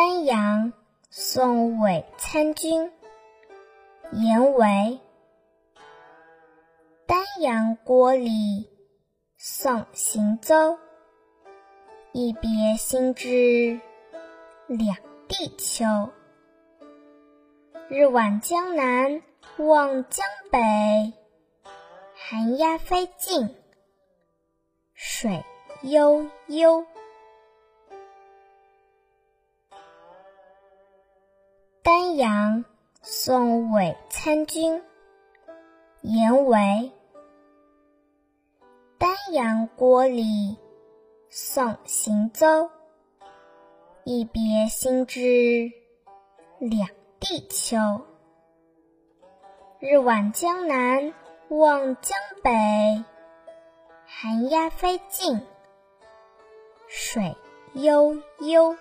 丹阳，宋·韦参军。言为。丹阳郭里，送行舟。一别心知两地秋。日晚江南望江北，寒鸦飞尽，水悠悠。丹阳，宋·韦参军。言为。丹阳郭里，送行舟。一别心知两地秋。日晚江南望江北，寒鸦飞尽，水悠悠。